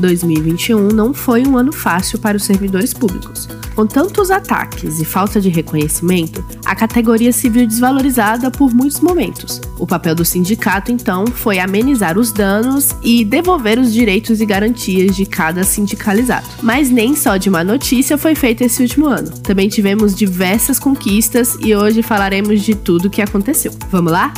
2021 não foi um ano fácil para os servidores públicos. Com tantos ataques e falta de reconhecimento, a categoria se viu desvalorizada por muitos momentos. O papel do sindicato, então, foi amenizar os danos e devolver os direitos e garantias de cada sindicalizado. Mas nem só de má notícia foi feito esse último ano. Também tivemos diversas conquistas e hoje falaremos de tudo o que aconteceu. Vamos lá?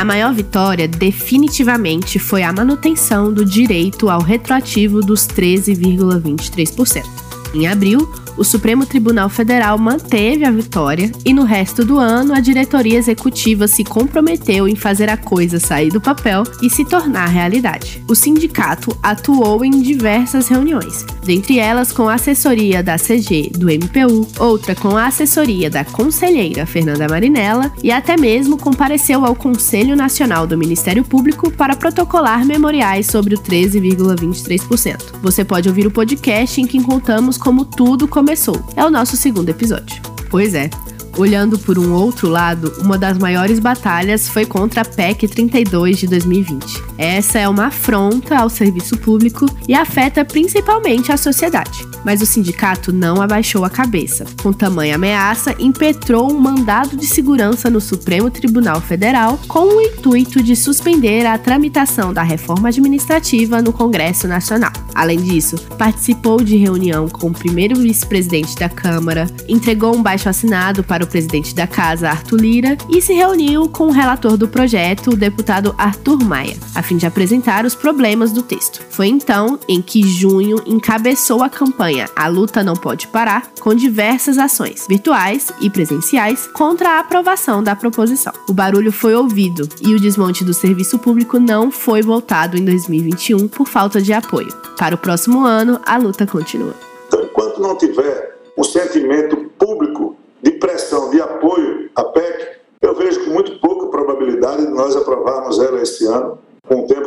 A maior vitória, definitivamente, foi a manutenção do direito ao retroativo dos 13,23%. Em abril, o Supremo Tribunal Federal manteve a vitória e no resto do ano a diretoria executiva se comprometeu em fazer a coisa sair do papel e se tornar realidade. O sindicato atuou em diversas reuniões, dentre elas com a assessoria da CG do MPU, outra com a assessoria da conselheira Fernanda Marinella e até mesmo compareceu ao Conselho Nacional do Ministério Público para protocolar memoriais sobre o 13,23%. Você pode ouvir o podcast em que contamos como tudo começou começou. É o nosso segundo episódio. Pois é, Olhando por um outro lado, uma das maiores batalhas foi contra a PEC 32 de 2020. Essa é uma afronta ao serviço público e afeta principalmente a sociedade. Mas o sindicato não abaixou a cabeça. Com tamanha ameaça, impetrou um mandado de segurança no Supremo Tribunal Federal com o intuito de suspender a tramitação da reforma administrativa no Congresso Nacional. Além disso, participou de reunião com o primeiro vice-presidente da Câmara, entregou um baixo assinado para o presidente da Casa, Arthur Lira, e se reuniu com o relator do projeto, o deputado Arthur Maia, a fim de apresentar os problemas do texto. Foi então em que Junho encabeçou a campanha A Luta Não Pode Parar, com diversas ações, virtuais e presenciais, contra a aprovação da proposição. O barulho foi ouvido e o desmonte do serviço público não foi voltado em 2021 por falta de apoio. Para o próximo ano, a luta continua. Então, enquanto não tiver um sentimento público de pressão, de apoio à PEC, eu vejo com muito pouca probabilidade de nós aprovarmos ela esse ano,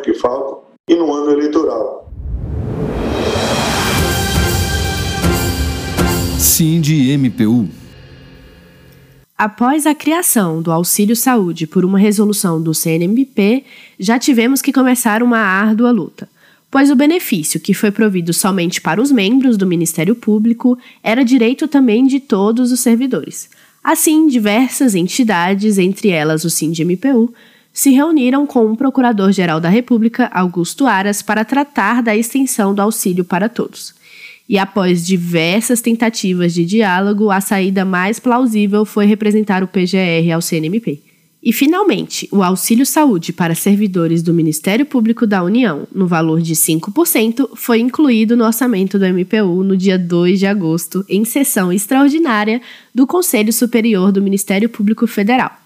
que falta, e no ano eleitoral. Cindy MPU Após a criação do Auxílio Saúde por uma resolução do CNMP, já tivemos que começar uma árdua luta pois o benefício, que foi provido somente para os membros do Ministério Público, era direito também de todos os servidores. Assim, diversas entidades, entre elas o SINDMPU, se reuniram com o Procurador-Geral da República, Augusto Aras, para tratar da extensão do auxílio para todos. E após diversas tentativas de diálogo, a saída mais plausível foi representar o PGR ao CNMP. E, finalmente, o auxílio saúde para servidores do Ministério Público da União, no valor de 5%, foi incluído no orçamento do MPU no dia 2 de agosto, em sessão extraordinária do Conselho Superior do Ministério Público Federal.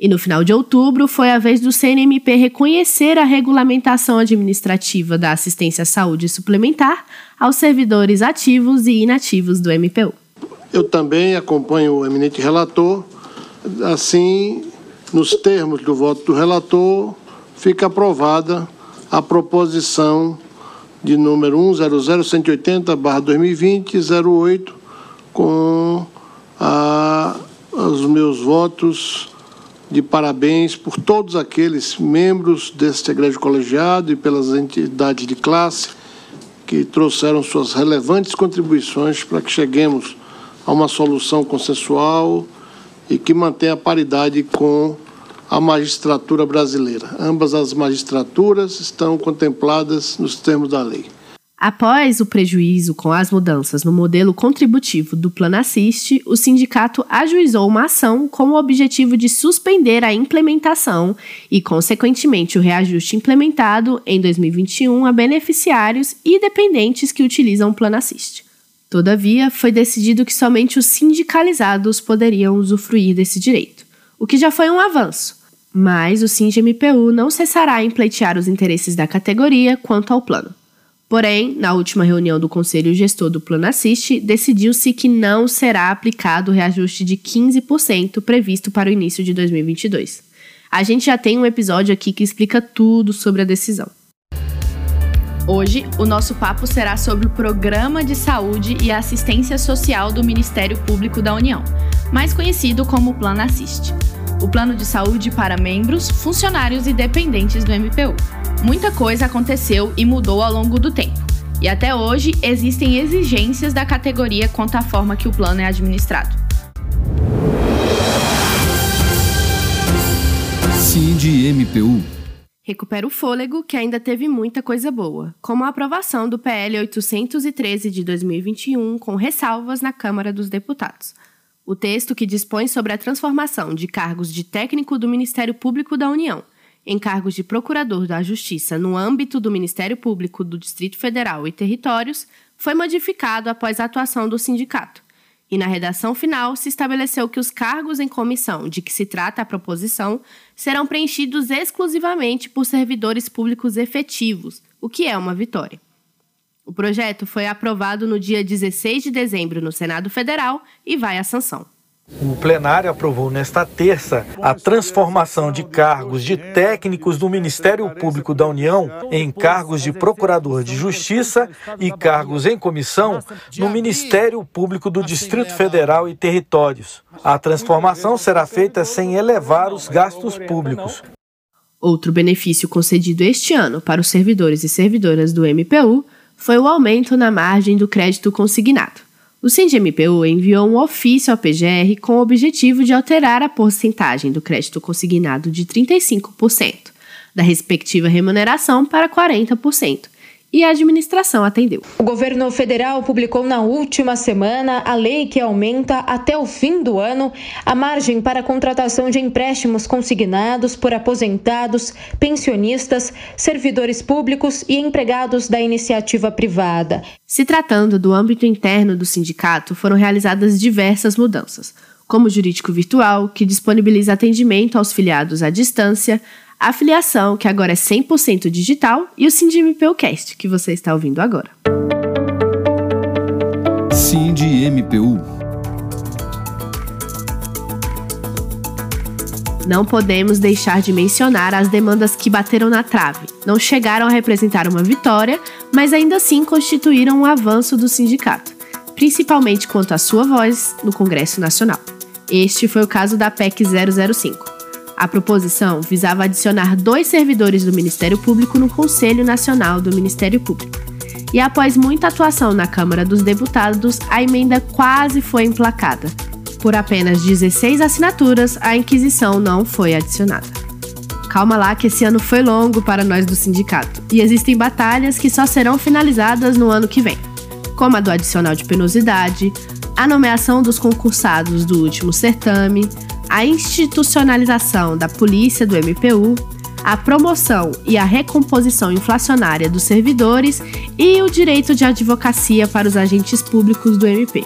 E no final de outubro foi a vez do CNMP reconhecer a regulamentação administrativa da assistência à saúde suplementar aos servidores ativos e inativos do MPU. Eu também acompanho o eminente relator, assim nos termos do voto do relator, fica aprovada a proposição de número 100.180/2020 08 com a, os meus votos de parabéns por todos aqueles membros deste egrégio colegiado e pelas entidades de classe que trouxeram suas relevantes contribuições para que cheguemos a uma solução consensual e que mantém a paridade com a magistratura brasileira. Ambas as magistraturas estão contempladas nos termos da lei. Após o prejuízo com as mudanças no modelo contributivo do Plano Assiste, o sindicato ajuizou uma ação com o objetivo de suspender a implementação e, consequentemente, o reajuste implementado em 2021 a beneficiários e dependentes que utilizam o Plano Assiste. Todavia, foi decidido que somente os sindicalizados poderiam usufruir desse direito, o que já foi um avanço, mas o SINGMPU não cessará em pleitear os interesses da categoria quanto ao plano. Porém, na última reunião do Conselho Gestor do Plano Assiste, decidiu-se que não será aplicado o reajuste de 15% previsto para o início de 2022. A gente já tem um episódio aqui que explica tudo sobre a decisão. Hoje, o nosso papo será sobre o Programa de Saúde e Assistência Social do Ministério Público da União, mais conhecido como Plano Assiste. O plano de saúde para membros, funcionários e dependentes do MPU. Muita coisa aconteceu e mudou ao longo do tempo. E até hoje existem exigências da categoria quanto à forma que o plano é administrado. Cindy MPU. Recupera o fôlego, que ainda teve muita coisa boa, como a aprovação do PL 813 de 2021, com ressalvas na Câmara dos Deputados. O texto que dispõe sobre a transformação de cargos de técnico do Ministério Público da União em cargos de procurador da Justiça no âmbito do Ministério Público do Distrito Federal e Territórios foi modificado após a atuação do sindicato. E na redação final se estabeleceu que os cargos em comissão de que se trata a proposição serão preenchidos exclusivamente por servidores públicos efetivos, o que é uma vitória. O projeto foi aprovado no dia 16 de dezembro no Senado Federal e vai à sanção. O plenário aprovou nesta terça a transformação de cargos de técnicos do Ministério Público da União em cargos de procurador de justiça e cargos em comissão no Ministério Público do Distrito Federal e Territórios. A transformação será feita sem elevar os gastos públicos. Outro benefício concedido este ano para os servidores e servidoras do MPU foi o aumento na margem do crédito consignado. O SINDMPU enviou um ofício ao PGR com o objetivo de alterar a porcentagem do crédito consignado de 35% da respectiva remuneração para 40%, e a administração atendeu. O governo federal publicou na última semana a lei que aumenta até o fim do ano a margem para a contratação de empréstimos consignados por aposentados, pensionistas, servidores públicos e empregados da iniciativa privada. Se tratando do âmbito interno do sindicato, foram realizadas diversas mudanças, como o jurídico virtual, que disponibiliza atendimento aos filiados à distância, a filiação, que agora é 100% digital, e o SindMPUcast, que você está ouvindo agora. SindMPU Não podemos deixar de mencionar as demandas que bateram na trave. Não chegaram a representar uma vitória, mas ainda assim constituíram um avanço do sindicato, principalmente quanto à sua voz no Congresso Nacional. Este foi o caso da PEC 005. A proposição visava adicionar dois servidores do Ministério Público no Conselho Nacional do Ministério Público. E após muita atuação na Câmara dos Deputados, a emenda quase foi emplacada. Por apenas 16 assinaturas, a Inquisição não foi adicionada. Calma lá que esse ano foi longo para nós do sindicato, e existem batalhas que só serão finalizadas no ano que vem, como a do adicional de penosidade, a nomeação dos concursados do último certame, a institucionalização da polícia do MPU, a promoção e a recomposição inflacionária dos servidores e o direito de advocacia para os agentes públicos do MP.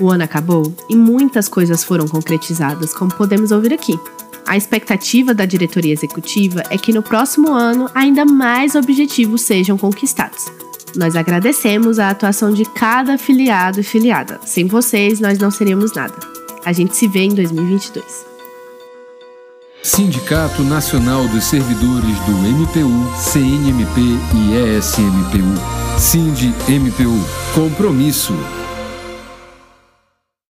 O ano acabou e muitas coisas foram concretizadas, como podemos ouvir aqui. A expectativa da diretoria executiva é que no próximo ano ainda mais objetivos sejam conquistados. Nós agradecemos a atuação de cada afiliado e filiada. Sem vocês, nós não seríamos nada. A gente se vê em 2022. Sindicato Nacional dos Servidores do MPU, CNMP e ESMPU. Sind MPU. Compromisso